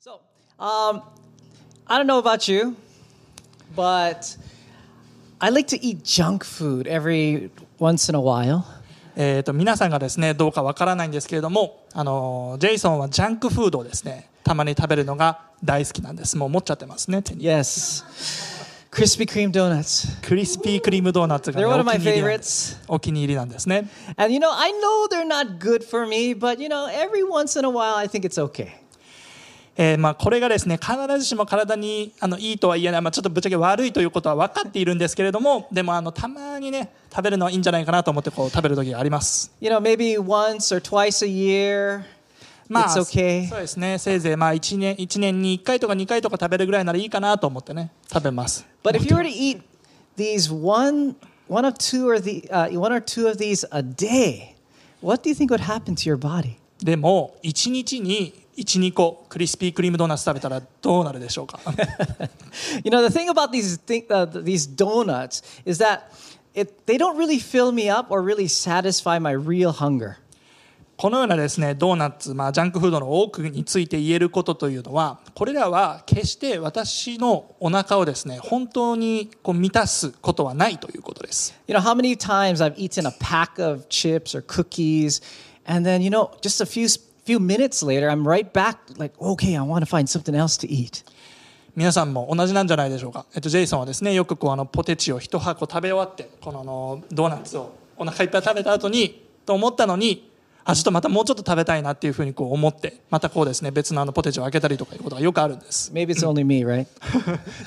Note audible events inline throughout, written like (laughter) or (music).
So, um, I don't know about you, but I like to eat junk food every once in a while. えー、と皆さんがですねどうかわからないんですけれどもあのジェイソンはジャンクフードをですねたまに食べるのが大好きなんですもう持っちゃってますね手に Yes. Krispy Kreme donuts. クリスピークリームドーナツが、ね、 They're one of お my 気に入りなんで favorites. すお気に入りなんですね And you know, I know they're not good for me, but you know, every once in a while I think it's okay. えーまあ、これがですね必ずしも体にあのいいとは言えない、まあ、ちょっとぶっちゃけ悪いということは分かっているんですけれどもでもあのたまにね食べるのはいいんじゃないかなと思ってこう食べる時があります You know, maybe once or twice a year, まあ.そうですねせいぜいまあ 1, 年1年に1回とか2回とか食べるぐらいならいいかなと思ってね食べます But if you were to eat these one, one of two or the, uh, one or two of these a day, what do you think would happen to your body? でも1日に12個クリスピークリームドーナツ食べたらどうなるでしょうか You know, the thing about these thing, uh, these donuts is that it, they don't really fill me up or really satisfy my real hunger. このようなですねドーナツ、まあ、ジャンクフードの多くについて言えることというのはこれらは決して私のお腹をですね本当にこう満たすことはないということです You know, how many times I've eaten a pack of chips or cookies, and then, you know, just a few, few minutes later, I'm right back, like, okay, I want to find something else to eat. 皆さんも同じなんじゃないでしょうか、えっと、ジェイソンはですねよくこうあのポテチを一箱食べ終わってこのあのドーナツをお腹いっぱい食べた後にと思ったのにあちょっとまたもうちょっと食べたいなっていうふうにこう思ってまたこうですね別のあのポテチを開けたりとかいうことがよくあるんです Maybe it's only me, right?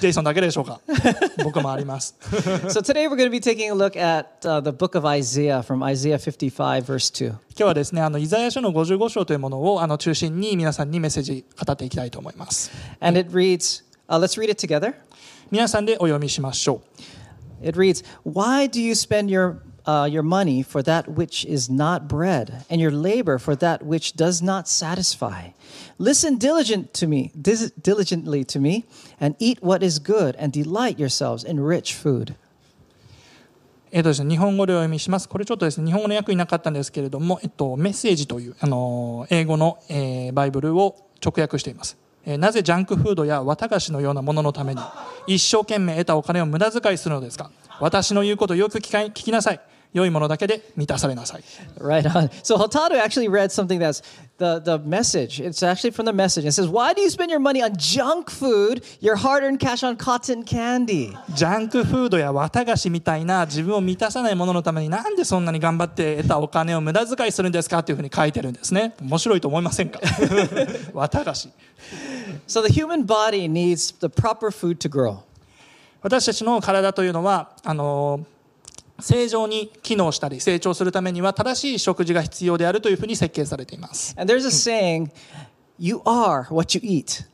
ジェイソンだけでしょうか？(laughs) 僕もあります (laughs) so today we're going to be taking a look at uh, the book of Isaiah from Isaiah 55, verse 2. 今日はですねあのイザヤ書の55章というものをあの中心に皆さんにメッセージ語っていきたいと思います And it reads, uh, let's read it together. 皆さんでお読みしましょう It reads, Why do you spend your, uh, your money for that which is not bread, and your labor for that which does not satisfy? Listen diligent to me, dis- diligently to me, and eat what is good, and delight yourselves in rich food. えっとですね、日本語でお読みします。これちょっとですね、日本語の訳になかったんですけれども、えっと、メッセージという、あの、英語の、えーバイブルを直訳しています。えーなぜジャンクフードや綿菓子のようなもののために一生懸命得たお金を無駄遣いするのですか私の言うことをよく聞か聞きなさい。良いものだけで満たされなさい。Right on. So Hotaru actually read something that's the, the message. It's actually from the message. It says, Why do you spend your money on junk food, your hard earned cash on cotton candy? ジャンクフードや綿菓子みたいな自分を満たさないもののためになんでそんなに頑張って得たお金を無駄遣いするんですかっていうふうに書いてるんですね。面白いと思いませんか綿菓子。So the human body needs the proper food to grow. 私たちの体というのはあの正常に機能したり成長するためには正しい食事が必要であるというふうに設計されています And there's a saying, you are what you eat.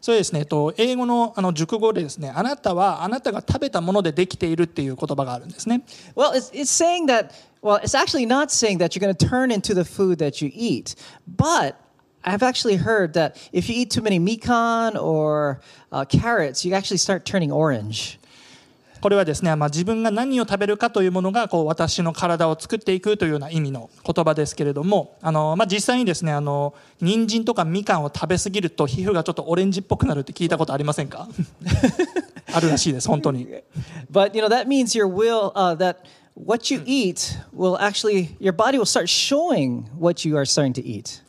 そうですねえっと英語のあの熟語でですねあなたはあなたが食べたものでできているっていう言葉があるんですね Well, it's, it's saying that, well, it's actually not saying that you're going to turn into the food that you eat. But I've actually heard that if you eat too many mikan or uh, carrots, you actually start turning orange. これはですね、まあ、自分が何を食べるかというものがこう私の体を作っていくというような意味の言葉ですけれどもあの、まあ、実際にですねあの人参とかみかんを食べ過ぎると皮膚がちょっとオレンジっぽくなるって聞いたことありませんか？(laughs) あるらしいです本当に But, you know, that means your will, uh, that what you eat will actually, your body will start showing what you are starting to eat.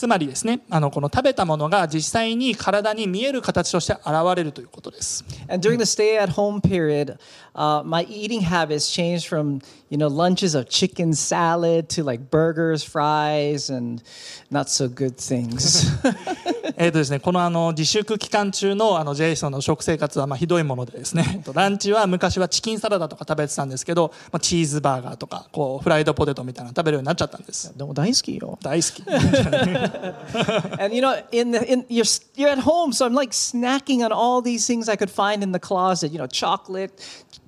つまりですねあのこの食べたものが実際に体に見える形として現れるということです。And during the stay at home period, uh, my eating habits changed from, you know, lunches of chicken salad to like burgers, fries, and not so good things. えーとですねこのあの自粛期間中のあのジェイソンの食生活はまあひどいものでですねえっとランチは昔はチキンサラダとか食べてたんですけど、まあ、チーズバーガーとかこうフライドポテトみたいなの食べるようになっちゃったんですでも大好きよ。大好き and you know, in the in you're you're at home, so I'm like snacking on all these things I could find in the closet. You know, chocolate,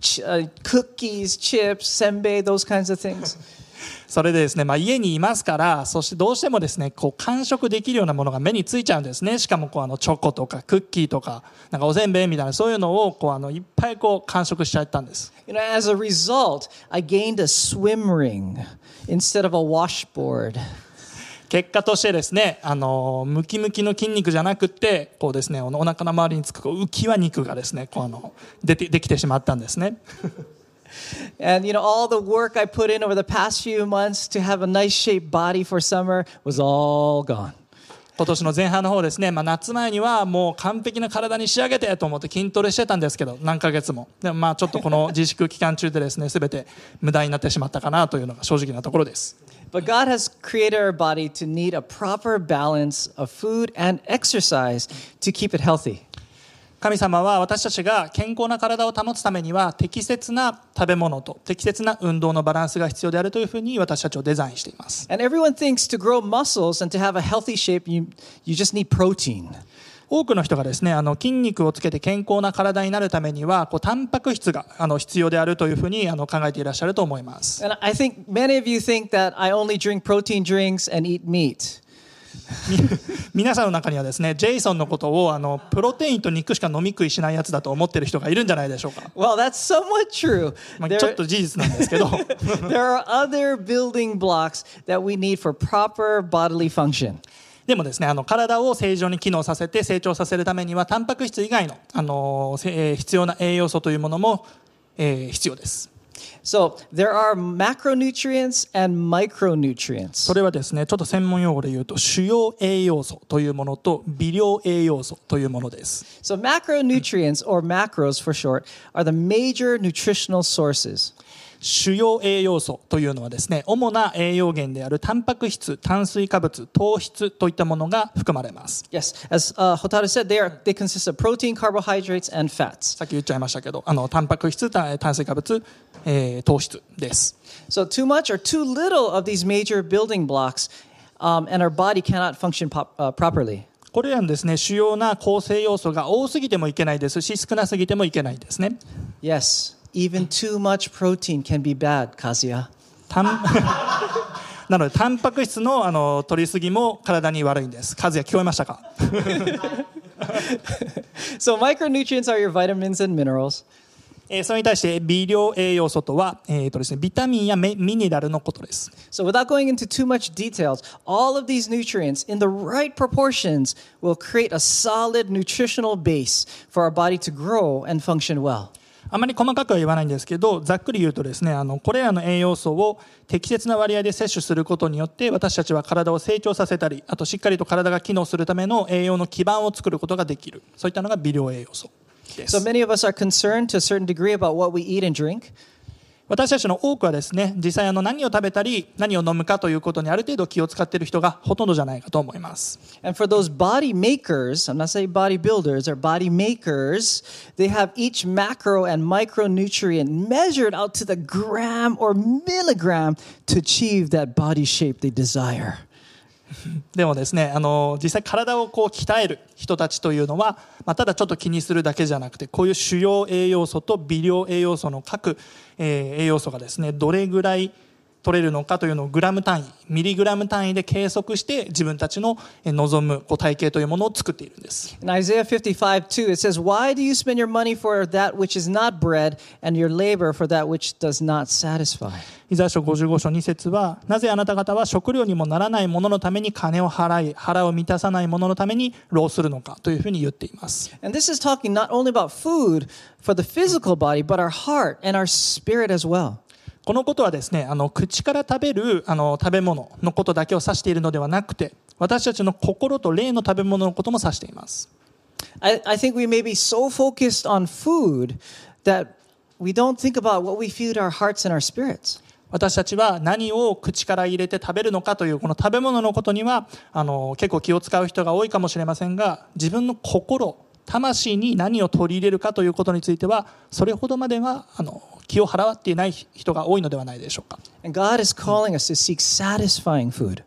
ch- uh, cookies, chips, senbei, those kinds of things. (laughs) それでですね、まあ、家にいますからそしてどうしてもですねこう完食できるようなものが目についちゃうんですねしかもこうあのチョコとかクッキーとかなんかおせんべいみたいなそういうのをこうあのいっぱいこう完食しちゃったんです You know, as a result, I gained a swim ring instead of a washboard. 結果としてですね、あのムキムキの筋肉じゃなくて、こうですね、お腹の周りにつく浮き輪肉がですね、こうあの出てできてしまったんですね。(laughs) And you know, all the work I put in over the past few months to have a nice shaped body for summer was all gone. 今年の前半の方ですね、まあ、夏前にはもう完璧な体に仕上げてと思って筋トレしてたんですけど何ヶ月もでもまあちょっとこの自粛期間中でですね全て無駄になってしまったかなというのが正直なところです But God has created our body to need a proper balance of food and exercise to keep it healthy. 神様は私たちが健康な体を保つためには適切な食べ物と適切な運動のバランスが必要であるというふうに私たちをデザインしています And everyone thinks to grow muscles and to have a healthy shape, you, you just need protein. 多くの人がですねあの筋肉をつけて健康な体になるためにはこうタン質があの必要であるというふうにあの考えていらっしゃると思います。(laughs) 皆さんの中にはですねジェイソンのことをあのプロテインと肉しか飲み食いしないやつだと思ってる人がいるんじゃないでしょうか。ちょっと事実なんですけど。(laughs) There are other building blocks that we need for proper bodily function. でもですねあの体を正常に機能させて成長させるためにはタンパク質以外のあの、せえー必要な栄養素というものも、えー必要です So there are macronutrients and micronutrients. それはですねちょっと専門用語で言うと主要栄養素というものと微量栄養素というものです So macronutrients, or macros for short, are the major nutritional sources. 主要栄養素というのはですね主な栄養源であるタンパク質炭水化物糖質といったものが含まれます Yes, as uh, Hotaru said, they are they consist of protein, carbohydrates, and fats. さっき言っちゃいましたけどあのタンパク質た炭水化物、えー糖質です So too much or too little of these major building blocks, um, and our body cannot function pop, uh, properly. これらのですね主要な構成要素が多すぎてもいけないですし少なすぎてもいけないですね Yes, even too much protein can be bad, Kazuya. タ(laughs) ンなのでタンパク質のあの取りすぎも体に悪いんです和也聞こえましたか (laughs) So micronutrients are your vitamins and minerals. えーそれに対して微量栄養素とは、えーとですね、ビタミンやメミネラルのことです So without going into too much details, all of these nutrients in the right proportions will create a solid nutritional base for our body to grow and function well. あまり細かくは言わないんですけどざっくり言うとですねあのこれらの栄養素を適切な割合で摂取することによって私たちは体を成長させたりあとしっかりと体が機能するための栄養の基盤を作ることができるそういったのが微量栄養素です So many of us are concerned to a certain degree about what we eat and drink. 私たちの多くはですね実際あの何を食べたり何を飲むかということにある程度気を使っている人がほとんどじゃないかと思います And for those body makers, I'm not saying bodybuilders, or body makers, they have each macro and micronutrient measured out to the gram or milligram to achieve that body shape they desire. でもですねあの実際体をこう鍛える人たちというのは、まあ、ただちょっと気にするだけじゃなくてこういう主要栄養素と微量栄養素の各、え栄養素がですねどれぐらい取れるのかというのをグラム単位ミリグラム単位で計測して自分たちのえー望むこう体型というものを作っているんです In Isaiah 55 2, it says, Why do you spend your money for that which is not bread, and your labor for that which does not satisfy? イザヤ書55章2節はなぜあなた方は食料にもならないもののために金を払い腹を満たさないもののために労するのかというふうに言っています And this is talking not only about food for the physical body, but our heart and our spirit as well. このことはですねあの口から食べるあの食べ物のことだけを指しているのではなくて私たちの心と霊の食べ物のことも指しています I, I think we may be so focused on food that we don't think about what we feed our hearts and our spirits. 私たちは何を口から入れて食べるのかというこの食べ物のことにはあの結構気を使う人が多いかもしれませんが自分の心魂に何を取り入れるかということについてはそれほどまではあの気を払っていない人が多いのではないでしょうか God is calling us to seek satisfying food.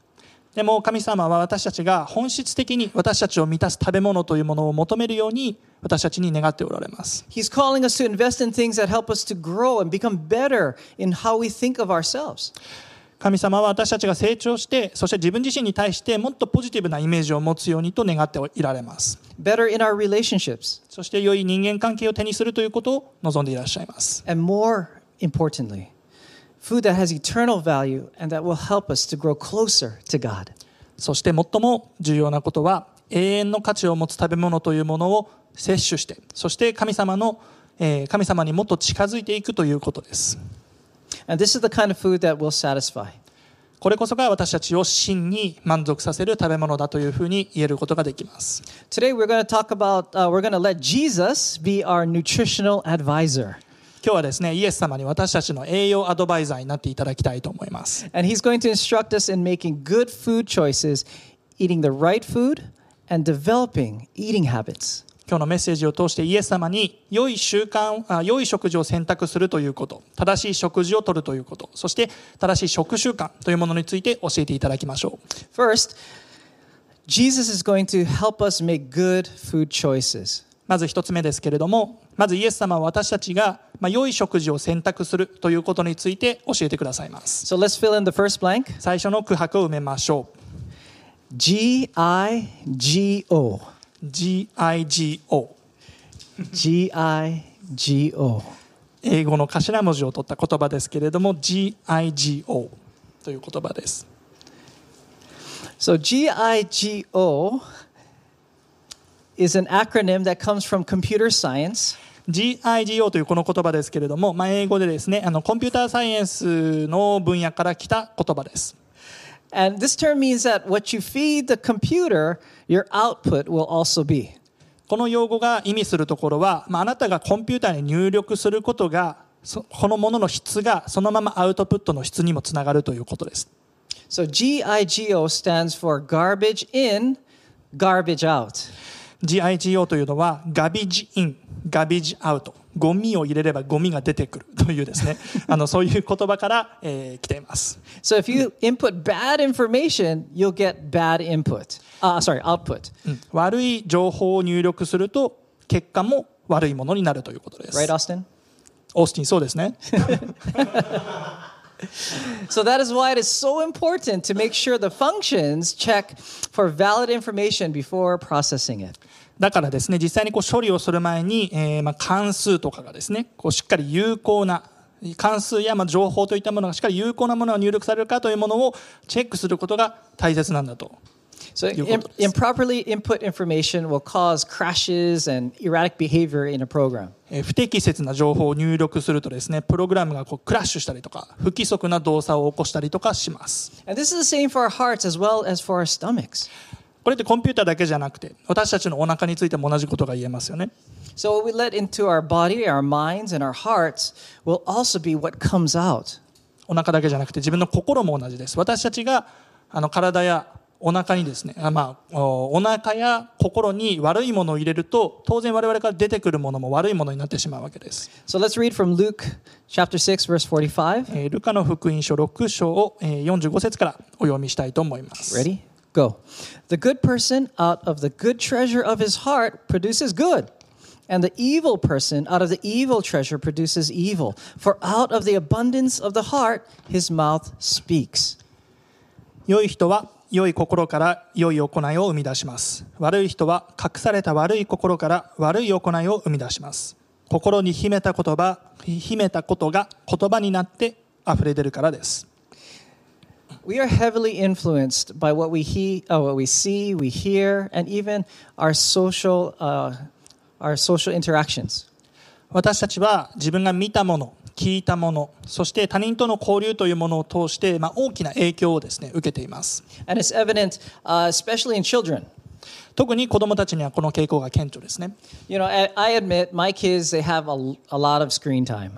でも神様は私たちが本質的に私たちを満たす食べ物というものを求めるように私たちに願っておられます He's calling us to invest in things that help us to grow and become better in how we think of ourselves. 神様は私たちが成長してそして自分自身に対してもっとポジティブなイメージを持つようにと願っていられます Better in our relationships. そして良い人間関係を手にするということを望んでいらっしゃいます And more importantly, food that has eternal value and that will help us to grow closer to God. そして最も重要なことは永遠の価値を持つ食べ物というものを摂取してそして神様の、えー神様にもっと近づいていくということです And this is the kind of food that will satisfy. これこそが私たちを真に満足させる食べ物だというふうに言えることができます Today we're going to talk about, uh, we're going to let Jesus be our nutritional advisor. 今日はですねイエス様に私たちの栄養アドバイザーになっていただきたいと思います And he's going to instruct us in making good food choices, eating the right food, and developing eating habits. 今日のメッセージを通してイエス様に良い習慣あ良い食事を選択するということ正しい食事をとるということそして正しい食習慣というものについて教えていただきましょう First, Jesus is going to help us make good food choices. まず一つ目ですけれどもまずイエス様は私たちが、まあ、良い食事を選択するということについて教えてくださいます So let's fill in the first blank 最初の空白を埋めましょ G I G O. う GIGO G I G O. 英語の頭文字を取った言葉ですけれども GIGO という言葉です So G I G O is an acronym that comes from computer science. GIGO というこの言葉ですけれども、まあ、英語でですねあのコンピューターサイエンスの分野から来た言葉です And this term means that what you feed the computer, your output will also be. この用語が意味するところは、まあ、あなたがコンピューターに入力することがそこのものの質がそのままアウトプットの質にもつながるということです So GIGO stands for garbage in, garbage out. GIGO というのはガビジインガビジアウトゴミを入れればゴミが出てくるというですねあのそういう言葉から、えー来ています So if you input bad information, you'll get bad input. Uh, sorry, output. うん悪い情報を入力すると結果も悪いものになるということです Right, Austin? オースティンそうですね So that is why it is so important to make sure the functions check for valid information before processing it. だからですね実際にこう処理をする前に、えーまあ関数とかがですねこうしっかり有効な関数やまあ情報といったものがしっかり有効なものが入力されるかというものをチェックすることが大切なんだと So improperly input information will cause crashes and erratic behavior in a program. えー不適切な情報を入力するとですねプログラムがこうクラッシュしたりとか不規則な動作を起こしたりとかします And this is the same for our hearts as well as for our stomachs. これってコンピューターだけじゃなくて私たちのお腹についても同じことが言えますよね So what we let into our body, our minds, and our hearts will also be what comes out. お腹だけじゃなくて自分の心も同じです私たちがあの体やお腹にですねあまあおお腹や心に悪いものを入れると当然我々から出てくるものも悪いものになってしまうわけです、So let's read from Luke chapter 6, verse 45. えールカの福音書6章をえー45節からお読みしたいと思います Ready? Go. The good person out of the good treasure of his heart produces good. And the evil person out of the evil treasure produces evil. For out of the abundance of the heart, his mouth speaks. 良い人は良い心から良い行いを生み出します悪い人は隠された悪い心から悪い行いを生み出します心に秘めた言葉秘めたことが言葉になって溢れ出るからです We are heavily influenced by what we, he, uh, what we see, we hear, and even our social, uh, our social interactions. 私たちは自分が見たもの聞いたものそして他人との交流というものを通して、まあ、大きな影響をですね受けています And it's evident, uh, especially in children. 特に子どもたちにはこの傾向が顕著ですね、You know, I, I admit my kids, they have a, a lot of screen time.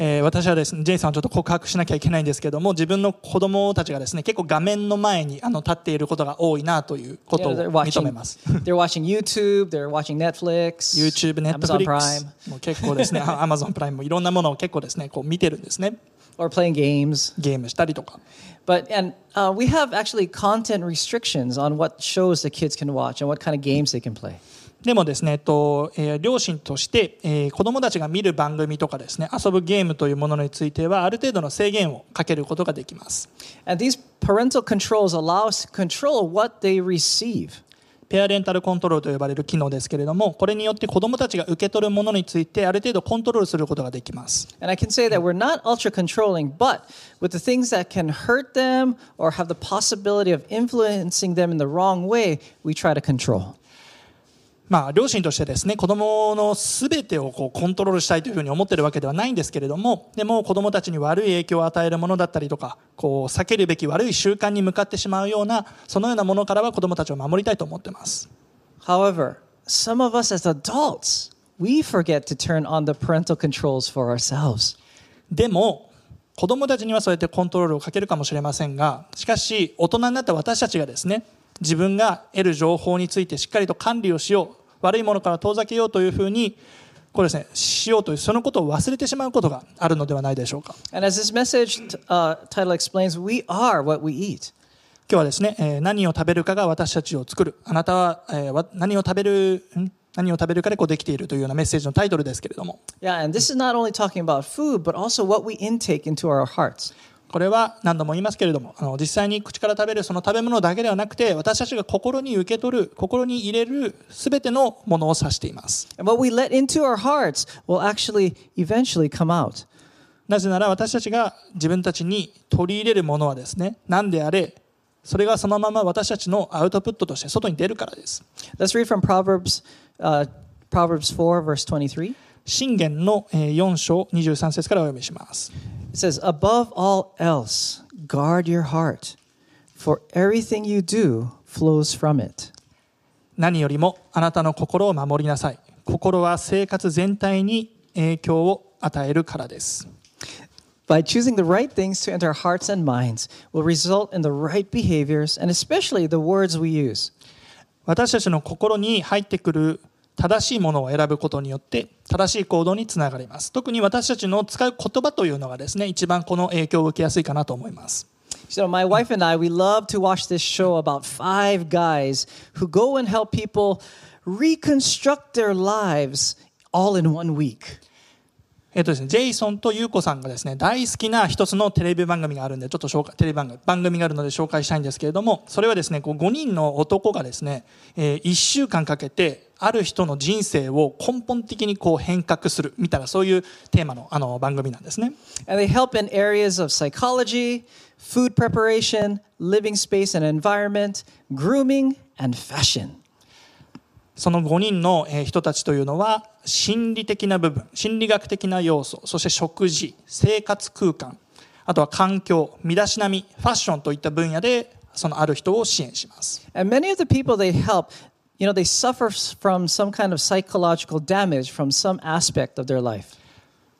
えー私はですねジェイさんはちょっと告白しなきゃいけないんですけども自分の子どもたちがですね結構画面の前にあの立っていることが多いなということを they're 認 watching, めます they're watching YouTube, they're watching Netflix, YouTube、Amazon Netflix Prime, もう結構ですね Amazon プライムもいろんなものを結構ですねこう見てるんですね or playing games. ゲームしたりとか But and uh, we have actually content restrictions on what shows the kids can watch and what kind of games they can play. でもですね、えっとえー両親として、えー子どもたちが見る番組とかですね遊ぶゲームというものについてはある程度の制限をかけることができます And these parental controls allow us to control what they receive. ペアレンタルコントロールと呼ばれる機能ですけれどもこれによって子どもたちが受け取るものについてある程度コントロールすることができます And I can say that we're not ultra controlling, but with the things that can hurt them or have the possibility of influencing them in the wrong way, we try to control. まあ、両親としてですね子どものすべてをこうコントロールしたいというふうに思っているわけではないんですけれどもでも子どもたちに悪い影響を与えるものだったりとかこう避けるべき悪い習慣に向かってしまうようなそのようなものからは子どもたちを守りたいと思っています However, some of us as adults, we forget to turn on the parental controls for ourselves. でも子どもたちにはそうやってコントロールをかけるかもしれませんがしかし大人になった私たちがですね自分が得る情報についてしっかりと管理をしよう悪いものから遠ざけようというふうにこれですねしようというそのことを忘れてしまうことがあるのではないでしょうか And as this message uh, title explains, we are what we eat. 今日はですね、えー何を食べるかが私たちを作るあなたは、えーわ何を食べるん？何を食べるかでこうできているというようなメッセージのタイトルですけれども Yeah, and this is not only talking about food, but also what we intake into our hearts. これは何度も言いますけれどもあの実際に口から食べるその食べ物だけではなくて私たちが心に受け取る心に入れる全てのものを指しています And what we let into our hearts will actually eventually come out. なぜなら私たちが自分たちに取り入れるものはですね何であれそれがそのまま私たちのアウトプットとして外に出るからです Let's read from Proverbs, uh, Proverbs 4, verse 23. 信玄のえー4章23節からお読みします It says, Above all else, guard your heart, for everything you do flows from it. 何よりもあなたの心を守りなさい心は生活全体に影響を与えるからです By choosing the right things to enter our hearts and minds will result in the right behaviors and especially the words we use. 私たちの心に入ってくる 正しいものを選ぶことによって正しい行動につながります特に私たちの使う言葉というのがですね一番この影響を受けやすいかなと思います So, my wife and I, we love to watch this show about five guys who go and help people reconstruct their lives all in one week. えっとですね、ジェイソンとユウコさんがですね大好きな一つのテレビ番組があるんでちょっと紹介テレビ番組番組があるので紹介したいんですけれどもそれはですねこう5人の男がですね、え1週間かけてある人の人生を根本的にこう変革するみたいなそういうテーマのあの番組なんですね。And they help in areas of psychology, food preparation, living space and environment, grooming, and fashion. その5人のえー人たちというのは心理的な部分心理学的な要素そして食事生活空間あとは環境身だしなみファッションといった分野でそのある人を支援します And many of the people they help, you know, they suffer from some kind of psychological damage from some aspect of their life.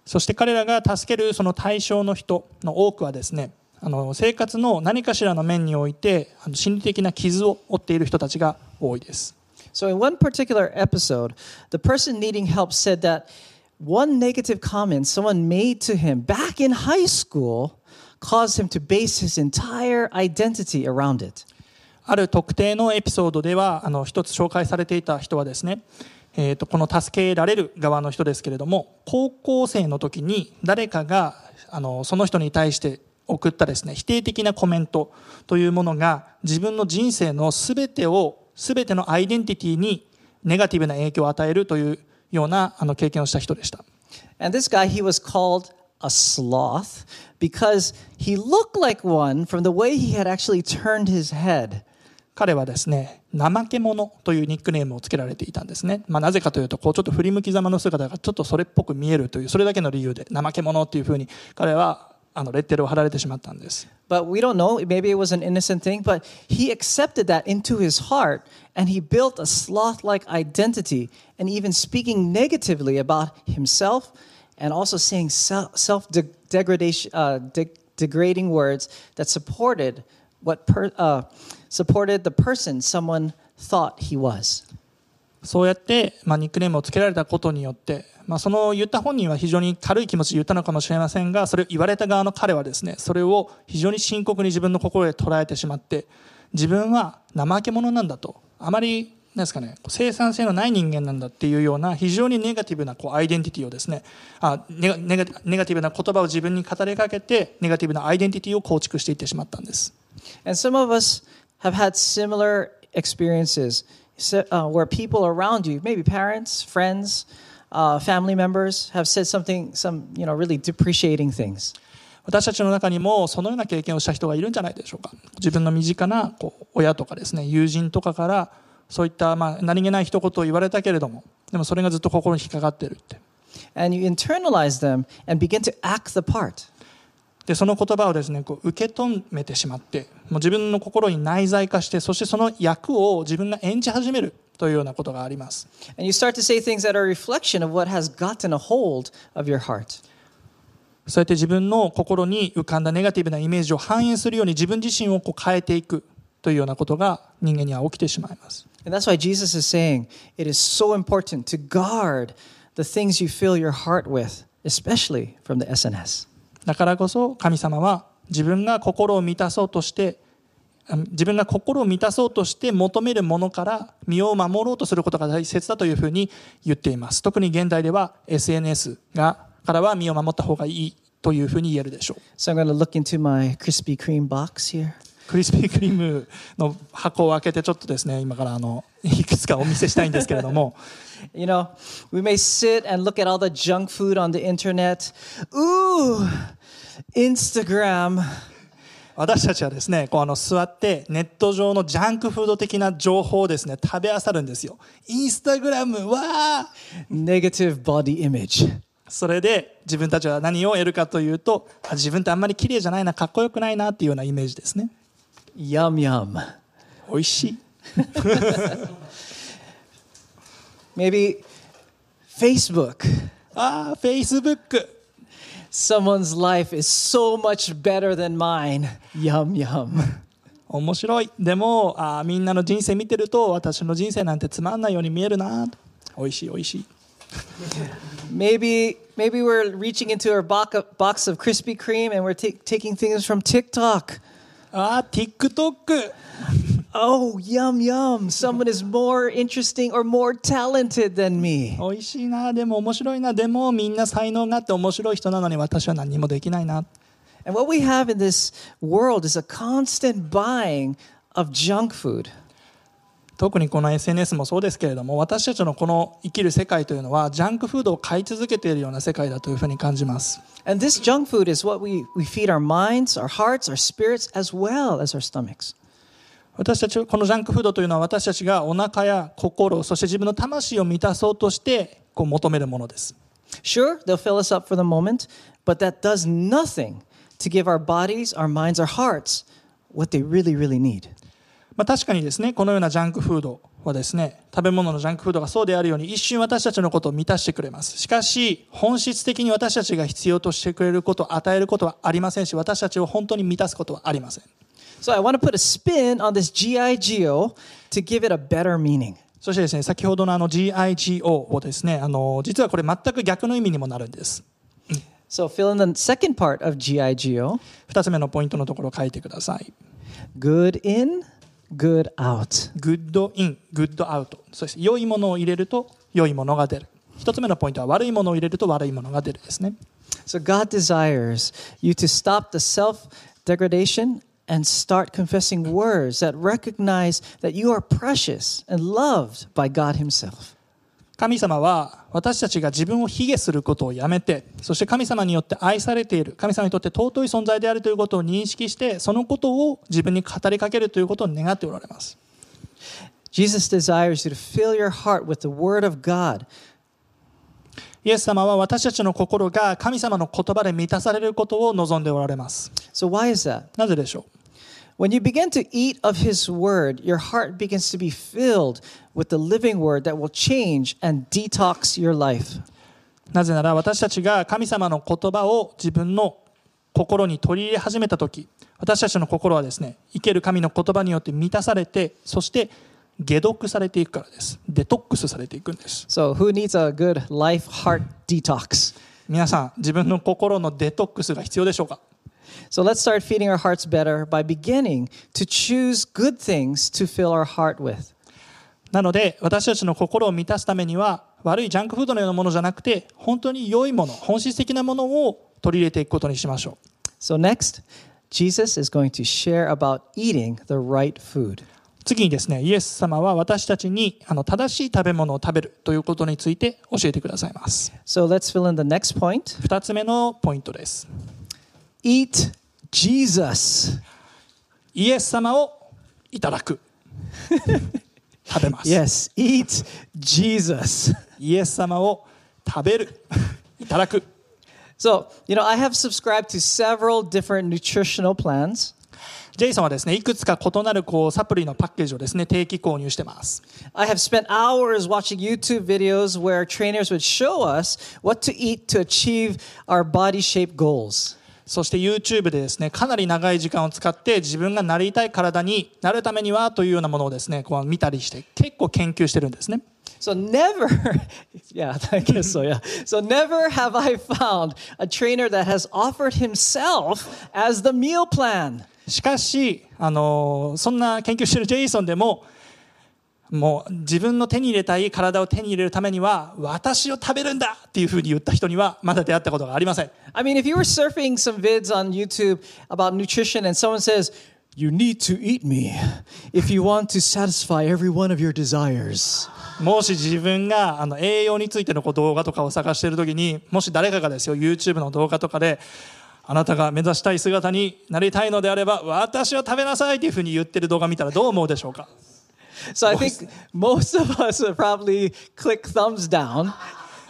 そして彼らが助けるその対象の人の多くはですねあの生活の何かしらの面においてあの心理的な傷を負っている人たちが多いです So, in one particular episode, the person needing help said that one negative comment someone made to him back in high school caused him to base his entire identity around it. ある特定のエピソードではあの一つ紹介されていた人はですね、えー、とこの助けられる側の人ですけれども高校生の時に誰かがあのその人に対して送ったですね否定的なコメントというものが自分の人生の全てを全てのアイデンティティにネガティブな影響を与えるというようなあの経験をした人でした。And this guy, he was called a sloth because he looked like one from the way he had actually turned his head. 彼はですね怠け者というニックネームをつけられていたんですね、まあ、なぜかというとこうちょっと振り向きざまの姿がちょっとそれっぽく見えるというそれだけの理由で怠け者っていうふうに彼はあのレッテルを貼られてしまったんです But we don't know. Maybe it was an innocent thing, but he accepted that into his heart and he built a sloth like identity and even speaking negatively about himself and also saying self degradation, uh, de- degrading words that supported what per, uh, supported the person someone thought he was. そうやって、まあ、ニックネームをつけられたことによって、まあ、その言った本人は非常に軽い気持ちで言ったのかもしれませんがそれを言われた側の彼はですねそれを非常に深刻に自分の心で捉えてしまって自分は怠け者なんだとあまりなんですかね、生産性のない人間なんだっていうような非常にネガティブなこうアイデンティティをですねあネガネガネガティブな言葉を自分に語りかけてネガティブなアイデンティティを構築していってしまったんです。And some of us have had similar experiences so, uh, where people around you, maybe parents, friends, uh, family members, have said something, some you know, really depreciating things. 私たちの中にもそのような経験をした人がいるんじゃないでしょうか自分の身近なこう親とかですね友人とかからそういったまあ何気ない一言を言われたけれどもでもそれがずっと心に引っかかってるって And you internalize them and begin to act the part. でその言葉をですねこう受け止めてしまってもう自分の心に内在化してそしてその役を自分が演じ始めるというようなことがあります。そうやって自分の心に浮かんだネガティブなイメージを反映するように自分自身をこう変えていくというようなことが人間には起きてしまいます。Saying, so、with, だからこそ神様は自分が心を満たそうとしてあ自分が心を満たそうとして求めるものから身を守ろうとすることが大切だというふうに言っています。特に現代では SNS がからは身を守った方がいいというふうに言えるでしょう。So I'm going to look into my Krispy Kreme box here. クリスピークリームの箱を開けてちょっとですね今からあのいくつかお見せしたいんですけれども (laughs) You know, we may sit and look at all the junk food on the internet. Ooh, Instagram. 私たちはですねこうあの座ってネット上のジャンクフード的な情報をですね食べ漁るんですよインスタグラムわー Negative body image. それで自分たちは何を得るかというとあ自分ってあんまり綺麗じゃないなかっこよくないなっていうようなイメージですね Yum, yum. 美味しい (laughs) Maybe Facebook. ああフェイスブック Someone's life is so much better than mine. Yum, yum. 面白いでもあーみんなの人生見てると私の人生なんてつまんないように見えるな美味しい美味しい Maybe maybe we're reaching into our box of, Krispy Kreme and we're ta- taking things from TikTok. ああ TikTok Oh, yum yum. Someone is more interesting or more talented than me. 美味しいなでも面白いなでもみんな才能があって面白い人なのに私は何もできないな And what we have in this world is a constant buying of junk food. 特にこの SNS もそうですけれども私たちのこの生きる世界というのはジャンクフードを買い続けているような世界だというふうに感じます And this junk food is what we, we feed our minds, our hearts, our spirits, as well as our stomachs. 私たちこのジャンクフードというのは私たちがお腹や心そして自分の魂を満たそうとしてこう求めるものです。Sure, they'll fill us up for the moment, but that does nothing to give our bodies, our minds, our hearts what they really, really need. まあ、確かにですねこのようなジャンクフードはですね食べ物のジャンクフードがそうであるように一瞬私たちのことを満たしてくれます。しかし本質的に私たちが必要としてくれること与えることはありませんし私たちを本当に満たすことはありません So I want to put a spin on this GIGO to give it a better meaning. そしてですね先ほどのあの GIGO をですねあの実はこれ全く逆の意味にもなるんです So fill in the second part of GIGO 2つ目のポイントのところを書いてください good in, good out. Good in, good out。そうです。良いものを入れると良いものが出る。一つ目のポイントは悪いものを入れると悪いものが出るですね。So God desires you to stop the self degradation and start confessing words that recognize that you are precious and loved by God Himself. 神様は私たちが自分を卑下することをやめて、そして神様によって愛されている、神様にとって尊い存在であるということを認識して、そのことを自分に語りかけるということを願っておられます。Jesus desires you to fill your heart with the Word of God イエス様は私たちの心が神様の言葉で満たされることを望んでおられます。So, why is that? なぜでしょう When you begin to eat of His Word, your heart begins to be filled with the living Word that will change and detox your life. なぜなら私たちが神様の言葉を自分の心に取り入れ始めた時私たちの心はですね生ける神の言葉によって満たされてそして解毒されていくからですデトックスされていくんです So, who needs a good life heart detox? 皆さん自分の心のデトックスが必要でしょうか So, let's start feeding our hearts better by beginning to choose good things to fill our heart with. なので私たちの心を満たすためには悪いジャンクフードのようなものじゃなくて本当に良いもの本質的なものを取り入れていくことにしましょう So, next, Jesus is going to share about eating the right food. 次にですね、イエス様は私たちにあの正しい食べ物を食べるということについて教えてくださいます。So let's fill in the next point. 二つ目のポイントです。Eat Jesus. イエス様をいただく。食べます。 Yes, eat Jesus. イエス様を食べる。いただく。 So, (laughs) you know, I have subscribed to several different nutritional plans. ジェイソンはですね、いくつか異なるこうサプリのパッケージをですね、定期購入してます。 I have spent hours watching YouTube videos where trainers would show us what to eat to achieve our body shape goals. そして YouTube でですね、かなり長い時間を使って自分がなりたい体になるためにはというようなものをですね、こう見たりして結構研究してるんですね。So never, yeah, I guess so, yeah. So never have I found a trainer that has offered himself as the meal plan. しかし、あのそんな研究してるジェイソンでも、もう自分の手に入れたい体を手に入れるためには私を食べるんだっていうふうに言った人にはまだ出会ったことがありません。I mean, if you were surfing some vids on YouTube about nutrition and someone says, You need to eat me if you want to satisfy every one of your desires. もし自分があの栄養についてのこう動画とかを探しているときに、もし誰かがですよ、YouTube の動画とかで、あなたが目指したい姿になりたいのであれば、私を食べなさいというふうに言ってる動画見たらどう思うでしょうか？So I think most of us would probably click thumbs down (laughs)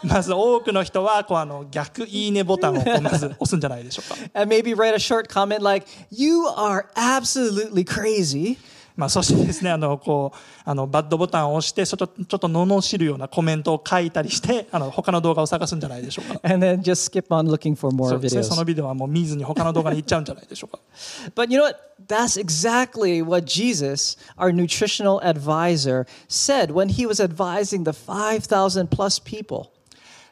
まず多くの人はこうあの逆いいねボタンをこうまず押すんじゃないでしょうか。 and maybe write a short comment like, You are absolutely crazy. まあ、そしてですね、(laughs) あの、こう、あの、バッドボタンを押して、ちょっと、ちょっと罵るようなコメントを書いたりして、あの、他の動画を探すんじゃないでしょうか。(laughs) And then just skip on looking for そ more うですね、そ videos. のビデオはもう見ずに他の動画に行っちゃうんじゃないでしょうか。(laughs) But you know what? That's exactly what Jesus, our nutritional advisor, said when he was advising the 5,000 plus people.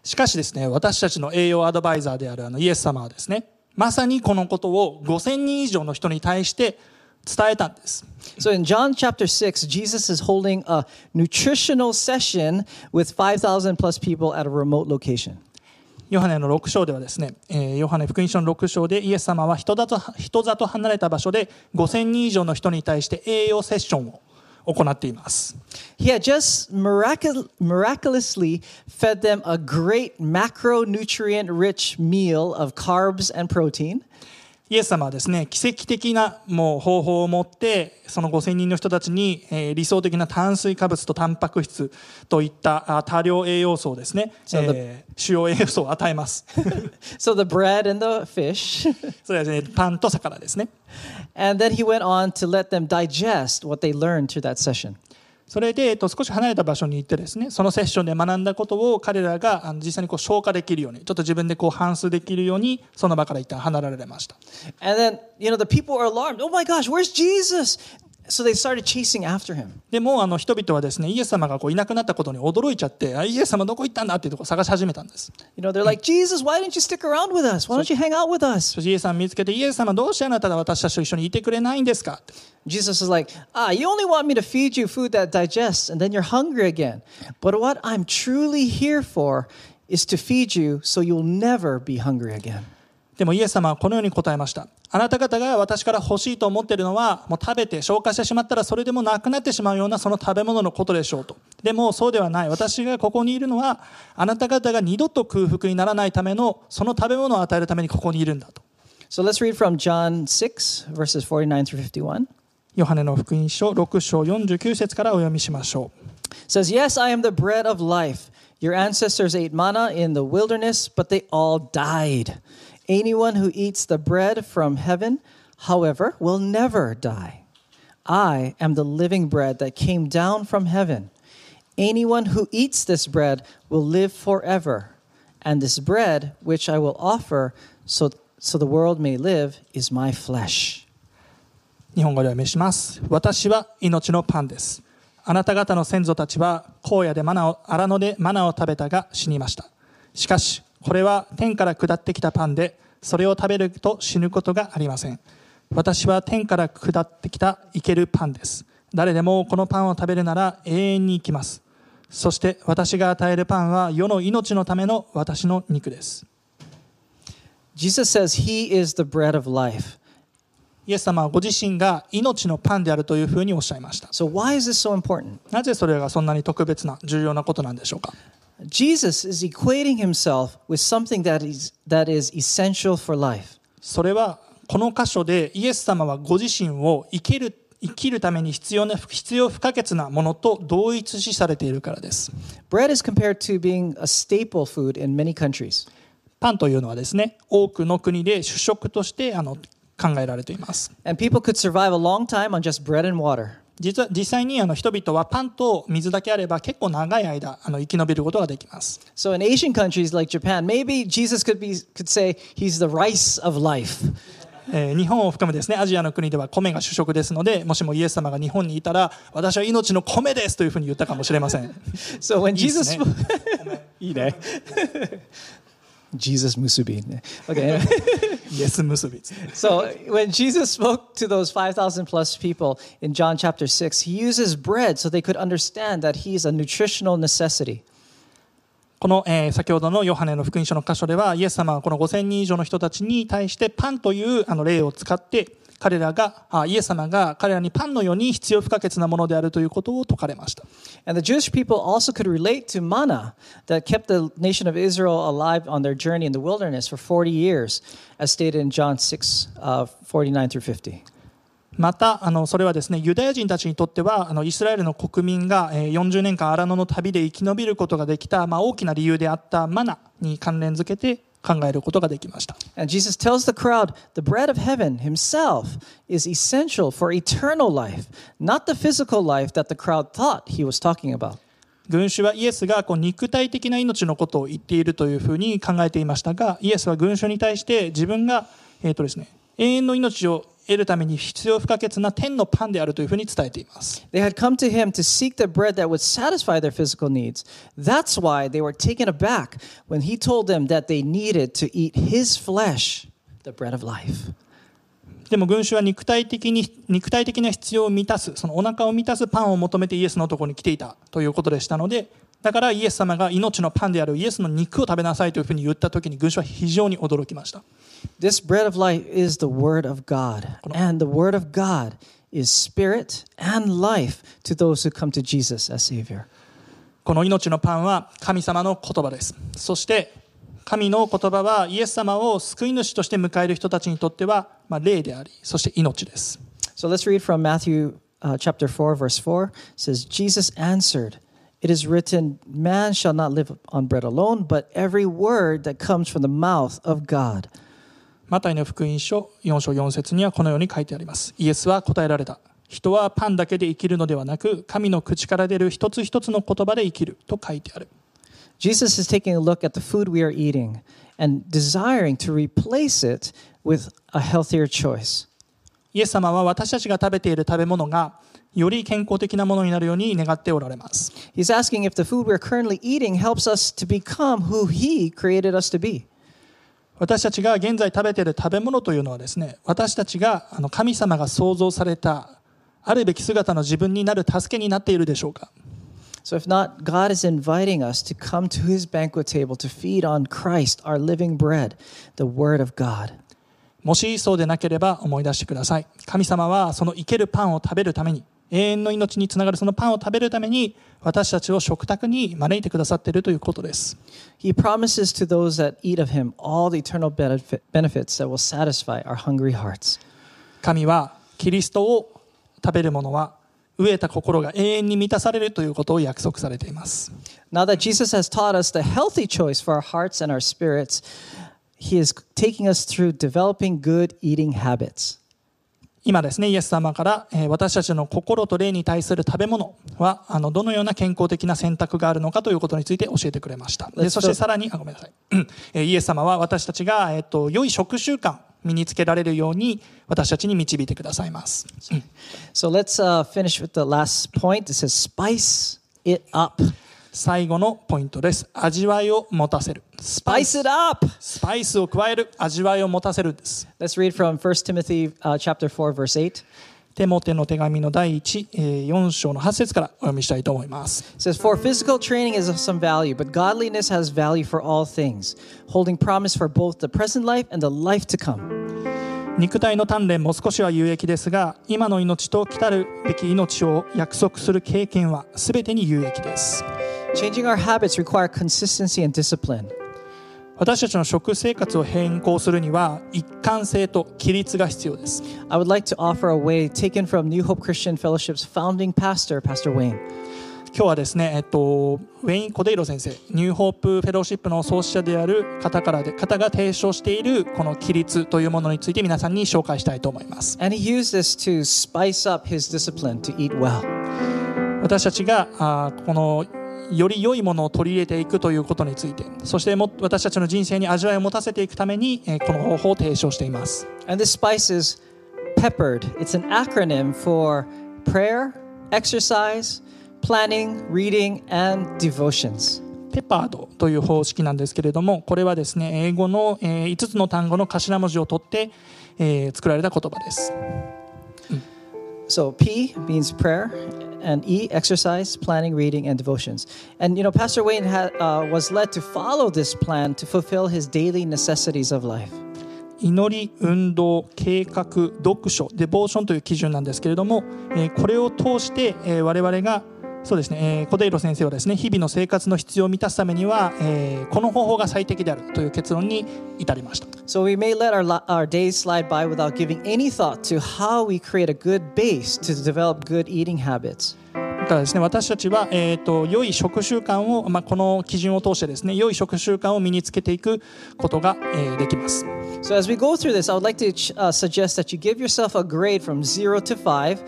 しかしですね、私たちの栄養アドバイザーであるあのイエス様はですね、まさにこのことを5000人以上の人に対して伝えたんです。 So in John chapter 6, Jesus is holding a nutritional session with 5,000 plus people at a remote location. ヨハネの6章ではですね、えーヨハネ福音書の6章でイエス様は人里人里離れた場所で5000人以上の人に対して栄養セッションを行っています。 He had just miracul- miraculously fed them a great macronutrient rich meal of carbs and protein. イエス様はですね、奇跡的なもう方法を持って、その5000人の人たちに、えー理想的な炭水化物とタンパク質といったあ多量栄養素をですね、So えー主要栄養素を与えます。So the bread and the fish. それはですね、パンと魚ですね。and then he went on to let them digest what they learned through that session. それで、えっと、少し離れた場所に行ってですね、そのセッションで学んだことを彼らがあの実際にこう消化できるように、ちょっと自分でこう反数できるように、その場から一旦離れられました。And then, you know, the people are alarmed. Oh my gosh, where's Jesus? So they started chasing after him. でもうあの人々はですね、イエス様がこういなくなったことに驚いちゃって、あイエス様どこ行ったんだっていうところを探し始めたんです。 You know, they're like, Jesus, why didn't you stick around with us? Why don't you hang out with us? そしてイエス様見つけて、イエス様どうしてあなたが私たちと一緒にいてくれないんですかって Jesus is like, ah, you only want me to feed you food that digests, and then you're hungry again. But what I'm truly here for is to feed you so you'll never be hungry again. でもイエス様はこのように答えました。あなた方が私から欲しいと思っているのは、もう食べて消化してしまったらそれでもなくなってしまうようなその食べ物のことでしょうと。でもそうではない。私がここにいるのは、あなた方が二度と空腹にならないためのその食べ物を与えるためにここにいるんだと。So let's read from John 6, verses 49 through 51. ヨハネの福音書6章49節からお読みしましょう。Says, Yes, I am the bread of life. Your ancestors ate manna in the wilderness, but they all died. Anyone who eats the bread from heaven, however, will never die. I am the living bread that came down from heaven. Anyone who eats this bread will live forever. And this bread, which I will offer so, so the world may live, is my flesh. 日本語でお読みします。私は命のパンです。あなた方の先祖たちは荒野でマナを荒野でマナを食べたが死にました。しかし これは天から下ってきたパンで、それを食べると死ぬことがありません。私は天から下ってきた生けるパンです。誰でもこのパンを食べるなら永遠に生きます。そして私が与えるパンは世の命のための私の肉です。Jesus says he is the bread of life. イエス様はご自身が命のパンであるというふうにおっしゃいました So, why is this so important? なぜそれがそんなに特別な重要なことなんでしょうか？Jesus is equating himself with something that is, that is essential for life. それはこの箇所でイエス様はご自身を生きる生きるために必要な必要不可欠なものと同一視されているからです。Bread is compared to being a staple food in many countries. パンというのはですね、多くの国で主食としてあの考えられています。And people could survive a long time on just bread and water. 実は実際にあの人々はパンと水だけあれば結構長い間あの生き延びることができます。So in Asian countries like Japan, maybe Jesus could be could say he's the rice of life. えー日本を含むですねアジアの国では米が主食ですのでもしもイエス様が日本にいたら私は命の米ですというふうに言ったかもしれません (laughs) So when Jesus (laughs) (laughs) いいね Jesus musubi. Okay. 結び so when Jesus spoke to those 5,000 plus people in John chapter 6, he uses bread so they could understand that he's a nutritional necessity. この、えー先ほどのヨハネの福音書の箇所ではイエス様はこの5000人以上の人たちに対してパンというあの例を使って彼らがあイエス様が彼らにパンのように必要不可欠なものであるということを説かれました。またあの、それはですね、ユダヤ人たちにとってはあの、イスラエルの国民が40年間アラノの旅で生き延びることができた、まあ、大きな理由であったマナに関連付けて、考えることができました And Jesus tells the crowd the bread of heaven himself is essential for eternal life, not the physical life that the crowd thought he was talking about. 群衆はイエスがこう肉体的な命のことを言っているというふうに考えていましたがイエスは群衆に対して自分が、えーとですね、永遠の命を得るために必要不可欠な天のパンであるというふうに伝えています They had come to him to seek the bread that would satisfy their physical needs. That's why they were taken aback when he told them that they needed to eat his flesh, the bread of life. でも群衆は肉体的に肉体的な必要を満たすそのお腹を満たすパンを求めてイエスのところに来ていたということでしたのでだからイエス様が命のパンであるイエスの肉を食べなさいというふうに言った時に群衆は非常に驚きました This bread of life is the word of God, and the word of God is spirit and life to those who come to Jesus as Savior. この命のパンは神様の言葉ですそして神の言葉はイエス様を救い主として迎える人たちにとっては、まあ、霊でありそして命です So let's read from Matthew uh, chapter 4, verse 4. It says, Jesus answered, It is written, Man shall not live on bread alone, but every word that comes from the mouth of God. マタイの福音書4章4節にはこのように書いてありますイエスは答えられた人はパンだけで生きるのではなく神の口から出る一つ一つの言葉で生きると書いてある Jesus is taking a look at the food we are eating and desiring to replace it with a healthier choice. イエス様は私たちが食べている食べ物が より健康的なものになるように願っておられます He's asking if the food we're currently eating helps us to become who He created us to be. 私たちが現在食べている食べ物というのはですね私たちがあの神様が創造されたあるべき姿の自分になる助けになっているでしょうか So, if not, God is inviting us to come to His banquet table to feed on Christ, our living bread, the Word of God. もしそうでなければ思い出してください神様はその生けるパンを食べるために永遠の命につながるそのパンを食べるために私たちを食卓に招いてくださっているということです He promises to those that eat of Him all the eternal benefit, benefits that will satisfy our hungry hearts. 神はキリストを食べる者は飢えた心が永遠に満たされるということを約束されています Now that Jesus has taught us the healthy choice for our hearts and our spirits, He is taking us through developing good eating habits. 今ですねイエス様から、えー私たちの心と霊に対する食べ物はあのどのような健康的な選択があるのかということについて教えてくれましたでそしてさらにあごめんなさい、うんえーイエス様は私たちが、えー、と良い食習慣身につけられるように私たちに導いてくださいます、うん So let's uh, finish with the last point. It says, spice it up. 最後のポイントです味わいを持たせるスパイス.スパイスを加える味わいを持たせるです Let's read from 1 Timothy uh, chapter 4, verse 8. テモテの手紙の第1、えー4章の8節からお読みしたいと思います says, For physical training is of some value, but godliness has value for all things, holding promise for both the present life and the life to come. 肉体の鍛錬も少しは有益ですが今の命と来たるべき命を約束する経験は全てに有益です Changing our habits require consistency and discipline. 私たちの食生活を変更するには一貫性と規律が必要です I would like to offer a way taken from New Hope Christian Fellowship's founding pastor, Pastor Wayne. 今日はですね、えっと、ウェイン・コデイロ先生ニューホープフェローシップの創始者である方からで方が提唱しているこの規律というものについて皆さんに紹介したいと思います And he used this to spice up his discipline to eat well. 私たちがあーこのより良いものを取り入れていくということについてそしても私たちの人生に味わいを持たせていくために、えーこの方法を提唱しています And this spice is peppered. It's an acronym for prayer, exercise, planning, reading, and devotions. ペパードという方式なんですけれどもこれはですね英語の、え5つの単語の頭文字を取って、えー作られた言葉です So P means prayer, and E exercise, planning, reading, and devotions. And you know, Pastor Wayne had, uh, was led to follow this plan to fulfill his daily necessities of life. 祈り運動計画読書デボーションという基準なんですけれども、えーこれを通して、えー我々が そうですね、えーコデイロ先生はですね日々の生活の必要を満たすためには、えーこの方法が最適であるという結論に至りました So we may let our, our days slide by without giving any thought to how we create a good base to develop good eating habits. だからですね私たちは、えー、と良い食習慣を、まあ、この基準を通してですね良い食習慣を身につけていくことが、えーできます So as we go through this, I would like to uh, suggest that you give yourself a grade from zero to five,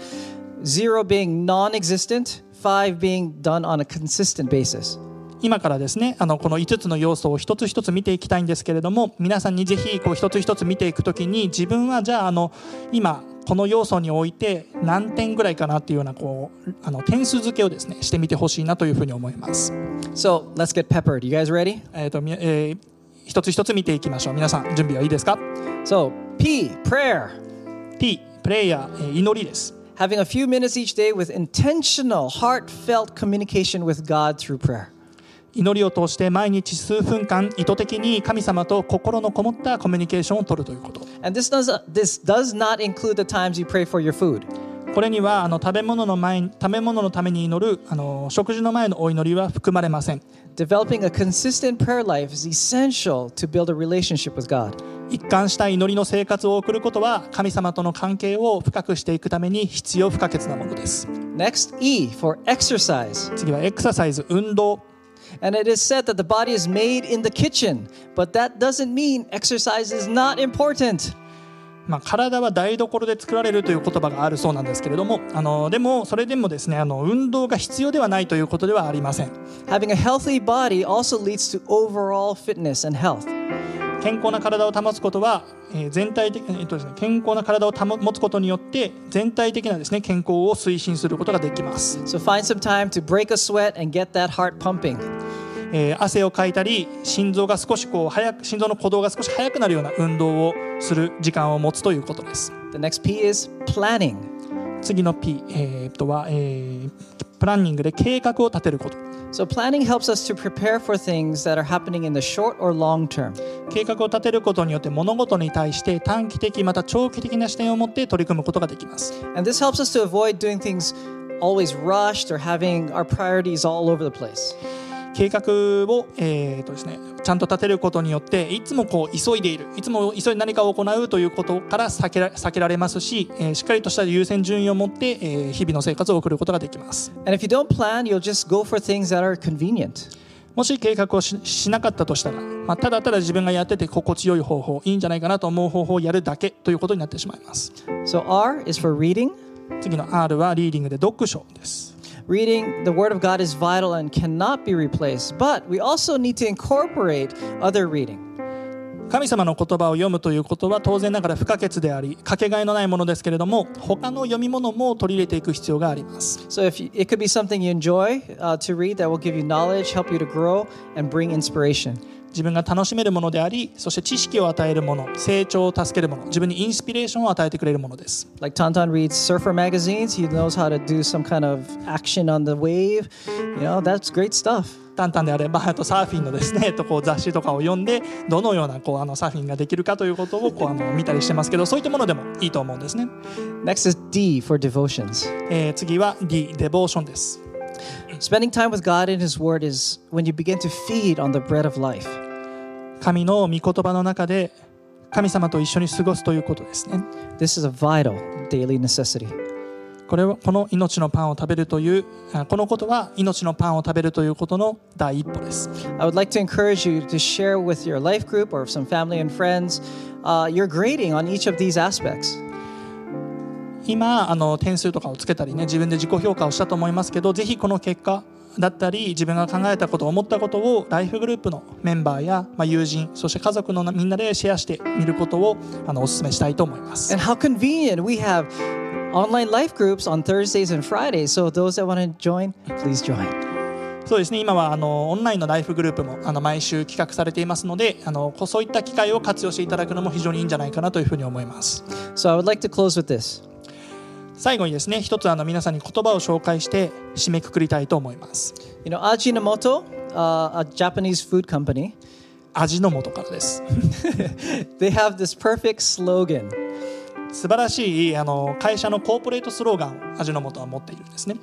zero being non existent, five being done on a consistent basis. 今からですねあのこの5つの要素を一つ一つ見ていきたいんですけれども皆さんにぜひこう一つ一つ見ていくときに自分はじゃああの今この要素において何点ぐらいかなっていうようなこうあの点数付けをですねしてみてほしいなというふうに思います。So let's get peppered. You guys ready? えーとみえー一つ一つ見ていきましょう皆さん準備はいいですか？So, P, prayer. T プレイヤー、えー祈りです Having a few minutes each day with intentional, heartfelt communication with God through prayer. 祈りを通して毎日数分間意図的に神様と心のこもったコミュニケーションを取るということ And this does, this does not include the times you pray for your food. これにはあの食べ物の前に食べ物のために祈るあの食事の前のお祈りは含まれません Developing a consistent prayer life is essential to build a relationship with God. 一貫した祈りの生活を送ることは神様との関係を深くしていくために必要不可欠なものです Next, E for exercise. 次はエクササイズ運動 And it is said that the body is made in the kitchen, but that doesn't mean exercise is not important. まあ、体は台所で作られるという言葉があるそうなんですけれどもあのでもそれでもですねあの運動が必要ではないということではありません Having a healthy body also leads to overall fitness and health. 健康な体を保つことは、えー全体的、えっとですね、健康な体を保持つことによって全体的なですね健康を推進することができます、So find some time to break a sweat and get that heart pumping. えー汗をかいたり心臓が少しこう早く心臓の鼓動が少し速くなるような運動をする時間を持つということです The next P is planning. 次の P、えーっとは、えープランニングで計画を立てること So planning helps us to prepare for things that are happening in the short or long term. 計画を立てることによって物事に対して短期的また長期的な視点を持って取り組むことができます And this helps us to avoid doing things always rushed or having our priorities all over the place. 計画を、えーとですね、ちゃんと立てることによっていつもこう急いでいるいつも急いで何かを行うということから避けら避けられますし、えーしっかりとした優先順位を持って、えー日々の生活を送ることができます And if you don't plan, you'll just go for things that are convenient. もし計画をししなかったとしたら、まあ、ただただ自分がやってて心地よい方法いいんじゃないかなと思う方法をやるだけということになってしまいます So R is for reading. 次の R はリーディングで読書です Reading the Word of God is vital and cannot be replaced, but we also need to incorporate other reading. 神様の言葉を読むということは当然ながら不可欠でありかけがえのないものですけれども他の読み物も取り入れていく必要があります So if you, it could be something you enjoy uh, to read that will give you knowledge, help you to grow, and bring inspiration. 自分が楽しめるものでありそして知識を与えるもの成長を助けるもの自分にインスピレーションを与えてくれるものです Like Tantan reads surfer magazines, he knows how to do some kind of action on the wave. You know, that's great stuff. 簡単であればあとサーフィンのですね (laughs) とこう雑誌とかを読んでどのようなこうあのサーフィンができるかということをこうあの見たりしてますけどそういったものでもいいと思うんですね、Next is D for devotions. えー次は D デボーションです Spending time with God in His Word is when you begin to feed on the bread of life. 神の御言葉の中で神様と一緒に過ごすということですね This is a vital daily necessity. これはこの命のパンを食べるというあこのことは命のパンを食べるということの第一歩です I would like to encourage you to share with your life group or some family and friends uh, your grading on each of these aspects. 今あの点数とかをつけたりね自分で自己評価をしたと思いますけどぜひこの結果だったり自分が考えたこと思ったことをライフグループのメンバーや、まあ、友人そして家族のみんなでシェアしてみることをあのお勧めしたいと思います And how convenient we have online life groups on Thursdays and Fridays. So those that want to join, please join. そうですね今はあのオンラインのライフグループもあの毎週企画されていますのであのこそういった機会を活用していただくのも非常にいいんじゃないかなというふうに思います So I would like to close with this. 最後にですね一つあの皆さんに言葉を紹介して締めくくりたいと思います You know, Ajinomoto, uh, a Japanese food company, 味の素からです they have this perfect slogan. 素晴らしいあの会社のコーポレートスローガンを味の素は持っているんですね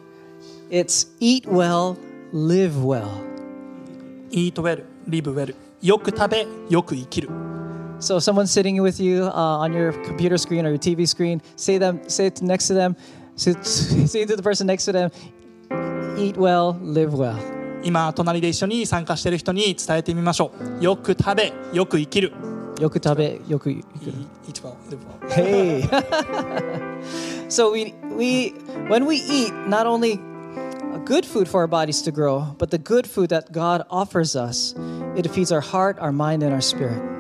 It's eat well, live well. Eat well, live well よく食べ、よく生きる So someone sitting with you uh, on your computer screen or your TV screen, say them, say it next to them, say, (laughs) say to the person next to them, eat well, live well. 今隣で一緒に参加している人に伝えてみましょうよく食べ、よく生きる Yokutabe, yoku. Eat well, live well Hey. (laughs) so we we when we eat not only good food for our bodies to grow, but the good food that God offers us, it feeds our heart, our mind, and our spirit.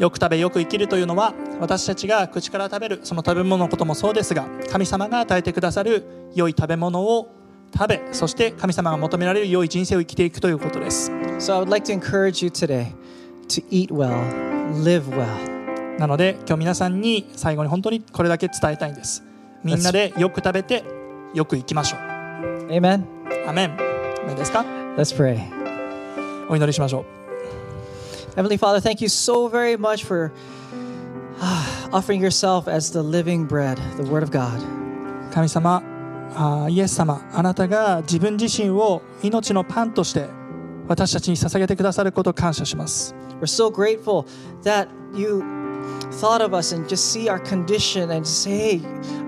よく食べよく生きるというのは私たちが口から食べるその食べ物のこともそうですが神様が与えてくださる良い食べ物を食べそして神様が求められる良い人生を生きていくということです So I would like to encourage you today to eat well, live well. なので今日皆さんに最後に本当にこれだけ伝えたいんですみんなでよく食べてよく生きましょう Amen. アメンアメンですか Let's pray. お祈りしましょう Heavenly Father, thank you so very much for ah, offering yourself as the living bread, the Word of God. 神様あーイエス様あなたが自分自身を命のパンとして私たちに捧げてくださることを感謝します We're so grateful that you thought of us and just see our condition and say, hey,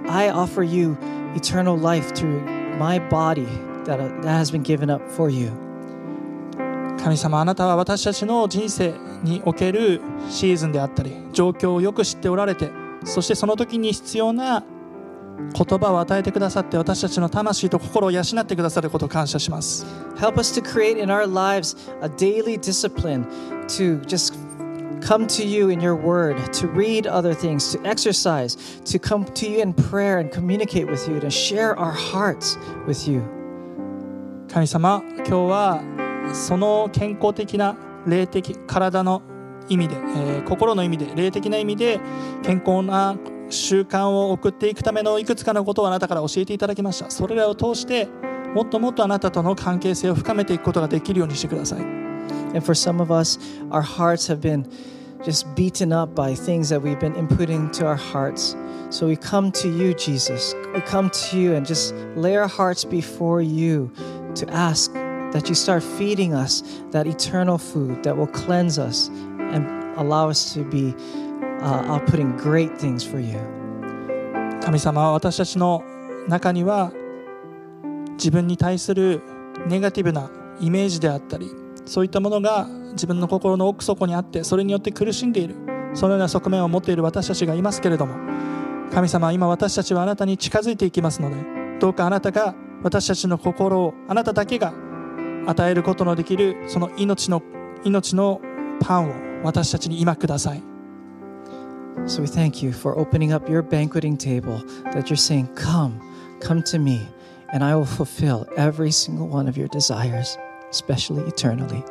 I offer you eternal life through my body that, uh, that has been given up for you. 神様あなたは私たちの人生におけるシーズンであったり状況をよく知っておられてそしてその時に必要な言葉を与えてくださって私たちの魂と心を養ってくださることを感謝します Help us to create in our lives a daily discipline to just come to you in your word, to read other things, to exercise, to come to you in prayer and communicate with you, to share our hearts with you. 神様今日はその健康的な霊的体の意味で、えー心の意味で霊的な意味で健康な習慣を送っていくためのいくつかのことをあなたから教えていただきましたそれらを通してもっともっとあなたとの関係性を深めていくことができるようにしてください And for some of us, our hearts have been just beaten up by things that we've been inputting to our hearts. So we come to you, Jesus. We come to you and just lay our hearts before you to ask that you start feeding us that eternal food that will cleanse us and allow us to be uh, outputting great things for you. 神様は私たちの中には自分に対するネガティブなイメージであったりそういったものが自分の心の奥底にあってそれによって苦しんでいるそのような側面を持っている私たちがいますけれども神様今私たちはあなたに近づいていきますのでどうかあなたが私たちの心をあなただけが与えることのできるその命の命のパンを私たちに今ください So we thank you for opening up your banqueting table, that you're saying, Come, come to me, and I will fulfill every single one of your desires, especially eternally.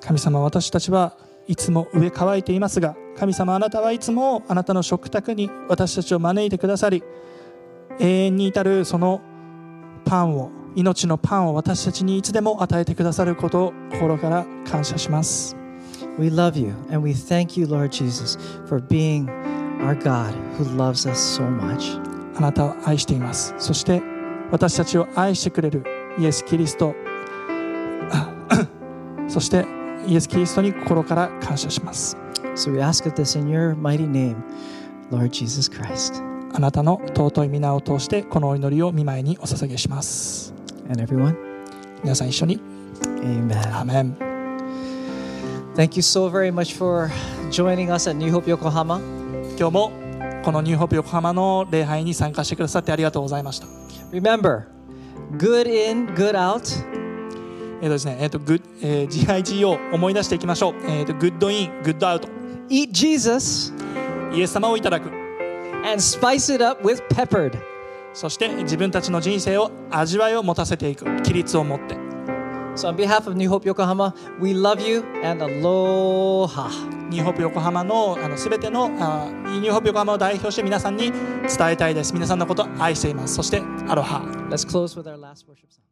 神様私たちはいつも上乾いていますが神様あなたはいつもあなたの食卓に私たちを招いてくださり永遠に至るそのパンを命のパンを私たちにいつでも与えてくださることを心から感謝します。We love you and we thank you, Lord Jesus, for being our God who loves us so much. あなたを愛しています。そして私たちを愛してくれるイエス・キリスト。(coughs) そしてイエス・キリストに心から感謝します。So we ask of this in your mighty name, Lord Jesus Christ. あなたの尊い皆を通してこのお祈りを見舞いにお捧げします And everyone, 皆さん一緒に amen. アーメン Thank you so very much for joining us at New Hope Yokohama. 今日もこのニューホープ横浜の礼拝に参加してくださってありがとうございました Remember, good in, good out. えっ、とですね、えっ、と、グッ、えー、GIG を思い出していきましょう。えっ、と、グッドイン、グッドアウト。 Eat Jesus イエス様をいただく。 and spice it up with peppered. そして自分たちの人生を味わいを持たせていく。規律を持って。So, on behalf of New Hope Yokohama, we love you and aloha. ニューホープ横浜のあの全てのあニューホープ横浜を代表して皆さんに伝えたいです。皆さんのことを愛しています。そして、アロハ。Let's close with our last worship song.